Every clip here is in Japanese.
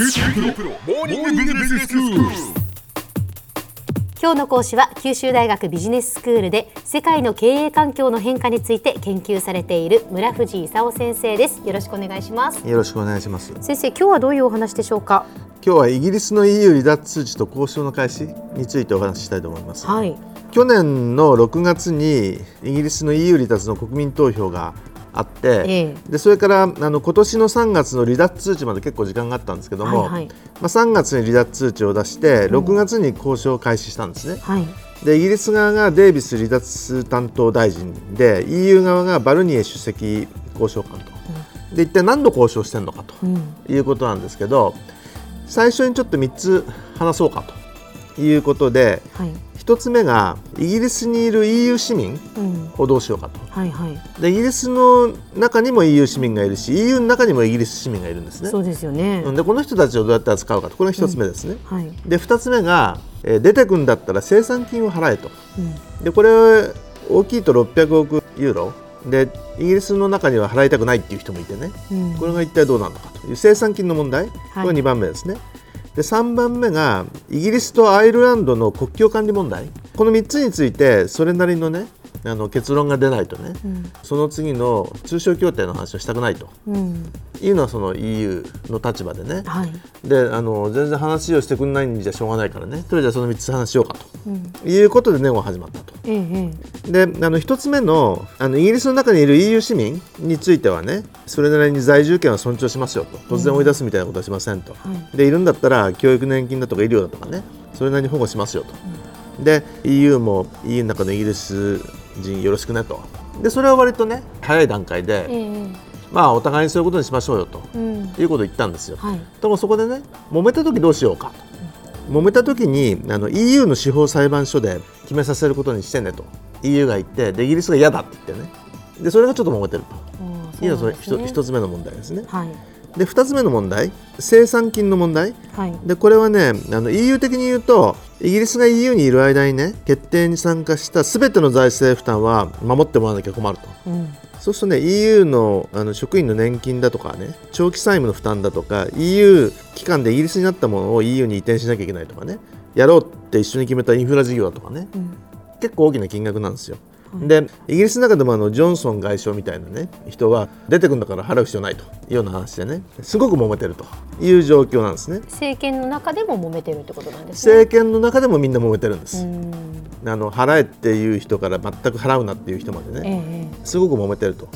今日の講師は九州大学ビジネススクールで世界の経営環境の変化について研究されている村藤勲先生です。よろしくお願いします。よろしくお願いします。先生今日はどういうお話でしょうか？今日はイギリスの EU 離脱通知と交渉の開始についてお話ししたいと思います。はい。去年の6月にイギリスの EU 離脱の国民投票があって、えでそれからあの今年の3月の離脱通知まで結構時間があったんですけども、はいはい。まあ、3月に離脱通知を出して6月に交渉を開始したんですね。はい。でイギリス側がデイビス離脱担当大臣で EU 側がバルニエ首席交渉官と、で一体何度交渉してるのかとうん。いうことなんですけど最初にちょっと3つ話そうかということではい。1つ目がイギリスにいる EU 市民うん。をどうしようかと。はいはい。でイギリスの中にも EU 市民がいるし EU の中にもイギリス市民がいるんですね。そうですよね。でこの人たちをどうやって扱うかと。これが1つ目ですね、はい。で2つ目が、えー出てくんだったら生産金を払えと。うん。でこれ大きいと600億ユーロ。でイギリスの中には払いたくないっていう人もいてね。うん。これが一体どうなのかという生産金の問題、これが2番目ですねで3番目がイギリスとアイルランドの国境管理問題。この3つについてそれなりのねあの結論が出ないとねうん。その次の通商協定の話をしたくないと。うん。いうのはその EU の立場でね。はい。であの全然話をしてくれないんじゃしょうがないからね。とりあえずその3つ話しようかうん。ということでネゴが始まったと。えええであの1つ目のあのイギリスの中にいる EU 市民についてはねそれなりに在住権は尊重しますよと。突然追い出すみたいなことはしませんと、はい。でいるんだったら教育年金だとか医療だとかねそれなりに保護しますよと、で EU も EU の中のイギリス人よろしくねと。でそれは割とね早い段階で、えええまあお互いにそういうことにしましょうよと。うん。いうことを言ったんですよ、はい。でもそこでね揉めた時どうしようかと。揉めた時にあの EU の司法裁判所で決めさせることにしてねと。EU が言ってでイギリスが嫌だって言ってね。でそれがちょっと揉めてると。いうのがそれそうなんですね。一一つ目の問題ですね。はい。で二つ目の問題。生産金の問題。はい。でこれはねあの EU 的に言うとイギリスが EU にいる間にね決定に参加したすべての財政負担は守ってもらわなきゃ困ると。うん。そうするとね EU のあの職員の年金だとかね長期債務の負担だとか EU 機関でイギリスになったものを EU に移転しなきゃいけないとかねやろうって一緒に決めたインフラ事業だとかねうん結構大きな金額なんですよ。でイギリスの中でもあのジョンソン外相みたいなね人は出てくるんだから払う必要ないというような話でねすごく揉めてるという状況なんですね。政権の中でも揉めてるってことなんですね政権の中でもみんな揉めてるんです。うんあの払えっていう人から全く払うなっていう人までねええすごく揉めてると。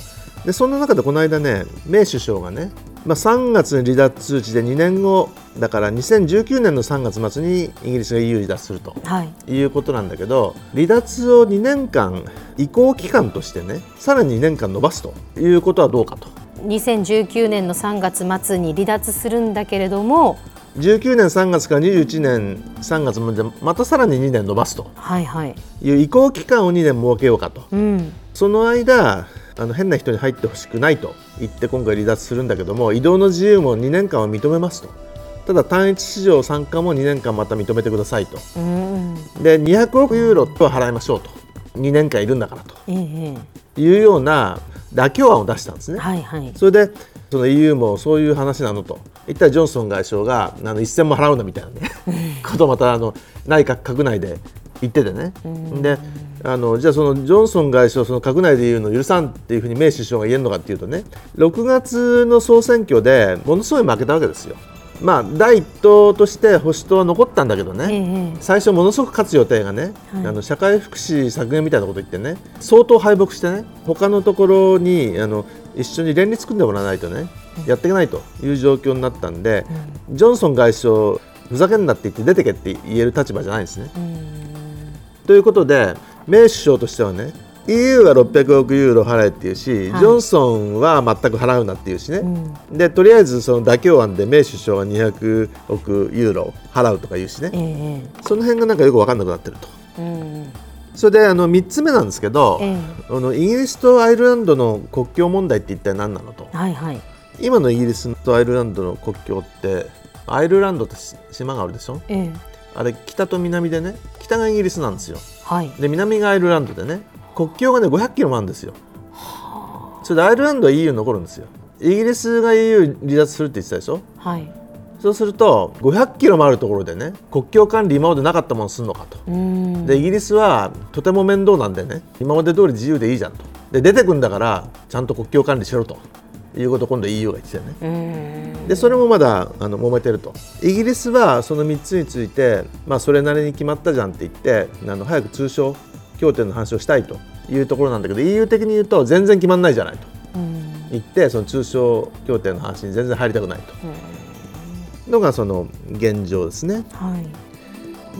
でそんな中でこの間ねメイ首相がね、まあ、3月に離脱通知で2年後だから2019年の3月末にイギリスが EU 離脱するとはい。いうことなんだけど離脱を2年間移行期間としてねさらに2年間延ばすということはどうかと。2019年の3月末に離脱するんだけれども19年3月から21年3月までまたさらに2年延ばすとはいはい。いう移行期間を2年設けようかと。うん。その間あの変な人に入ってほしくないと言って今回離脱するんだけども移動の自由も2年間は認めますと。ただ単一市場参加も2年間また認めてくださいと。うん。で200億ユーロと払いましょうと。2年間いるんだからと。えええいうような妥協案を出したんですね。えはいはい。それでその EU もそういう話なのと。一体ジョンソン外相があの一銭も払うなみたいなね。ことをまたあの内閣閣内で言っててね。であのじゃあそのジョンソン外相その閣内で言うのを許さんっていうふうにメイ首相が言えるのかっていうとね6月の総選挙でものすごい負けたわけですよ。まあ第一党として保守党は残ったんだけどね、えええ最初ものすごく勝つ予定がね、はい。あの社会福祉削減みたいなこと言ってね相当敗北してね他のところにあの一緒に連立組んでもらわないとね、やっていけないという状況になったんで、ジョンソン外相ふざけんなって言って出てけって言える立場じゃないんですね。えうんということでメイ首相としてはね EU は600億ユーロ払えっていうし、はい。ジョンソンは全く払うなっていうしね、うん。でとりあえずその妥協案でメイ首相が200億ユーロ払うとか言うしね、ええその辺がなんかよく分かんなくなってると。ええうん。それであの3つ目なんですけど、えあのイギリスとアイルランドの国境問題って一体何なのと。えはいはい。今のイギリスとアイルランドの国境ってアイルランドって島があるでしょ？ええあれ北と南でね北がイギリスなんですよ。はい。で南がアイルランドでね国境がね500キロもあるんですよ。それでアイルランドは EU に残るんですよ。イギリスが EU 離脱するって言ってたでしょ？はい。そうすると500キロもあるところでね国境管理今までなかったものするのかと。でイギリスはとても面倒なんでね今まで通り自由でいいじゃんと。で出てくんだからちゃんと国境管理しろということを今度 EU が言ってたよね。でそれもまだあの揉めてると。イギリスはその3つについて、まあ、それなりに決まったじゃんって言ってあの早く通商協定の話をしたいというところなんだけど EU 的に言うと全然決まらないじゃないと。言ってその通商協定の話に全然入りたくないと。のがその現状ですね。は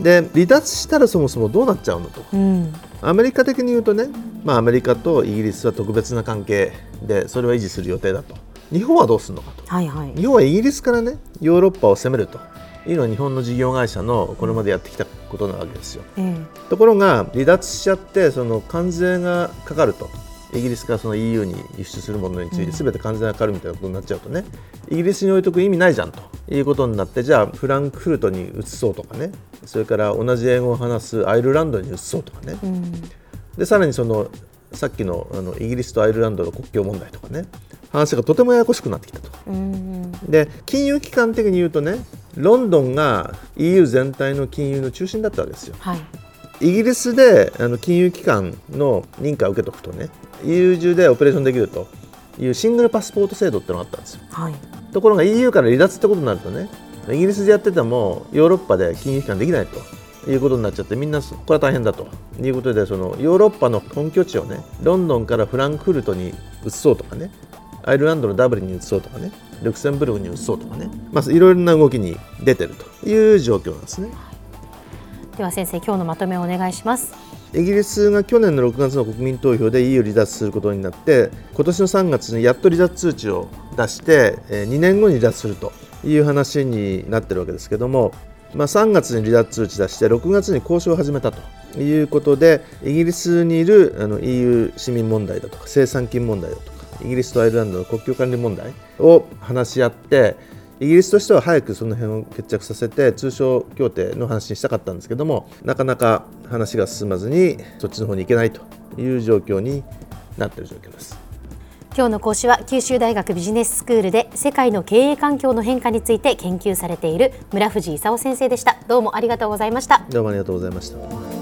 い、で離脱したらそもそもどうなっちゃうのと、うん、アメリカ的に言うとね、まあ、アメリカとイギリスは特別な関係でそれは維持する予定だと。日本はどうするのかと、はいはい、日本はイギリスからねヨーロッパを攻めると。いうのは日本の事業会社のこれまでやってきたことなわけですよ。うん、ところが離脱しちゃってその関税がかかると。イギリスからその EU に輸出するものについて全て関税がかかるみたいなことになっちゃうとね、イギリスに置いとく意味ないじゃんと。いうことになってじゃあフランクフルトに移そうとかね。それから同じ英語を話すアイルランドに移そうとかね、うん、でさらにそのさっきのあのイギリスとアイルランドの国境問題とかね話がとてもややこしくなってきたと。うん、で金融機関的に言うとねロンドンが EU 全体の金融の中心だったわけですよ。はい。イギリスであの金融機関の認可を受けとくとね EU 中でオペレーションできるというシングルパスポート制度ってのがあったんですよ、はい、ところが EU から離脱ってことになるとねイギリスでやっててもヨーロッパで金融機関できないということになっちゃってみんなこれは大変だということでそのヨーロッパの本拠地をねロンドンからフランクフルトに移そうとかねアイルランドのダブリンに移そうとかねルクセンブルクに移そうとかね、まあ、いろいろな動きに出てるという状況なんですね。では先生今日のまとめをお願いしますイギリスが去年の6月の国民投票で EU 離脱することになって今年の3月にやっと離脱通知を出して2年後に離脱するという話になってるわけですけども、まあ、3月に離脱通知出して6月に交渉を始めたということでイギリスにいるあの EU 市民問題だとか生産金問題だとかイギリスとアイルランドの国境管理問題を話し合ってイギリスとしては早くその辺を決着させて通商協定の話にしたかったんですけどもなかなか話が進まずにそっちの方に行けないという状況になっている状況です。今日の講師は九州大学ビジネススクールで世界の経営環境の変化について研究されている村藤勲先生でした。どうもありがとうございました。どうもありがとうございました。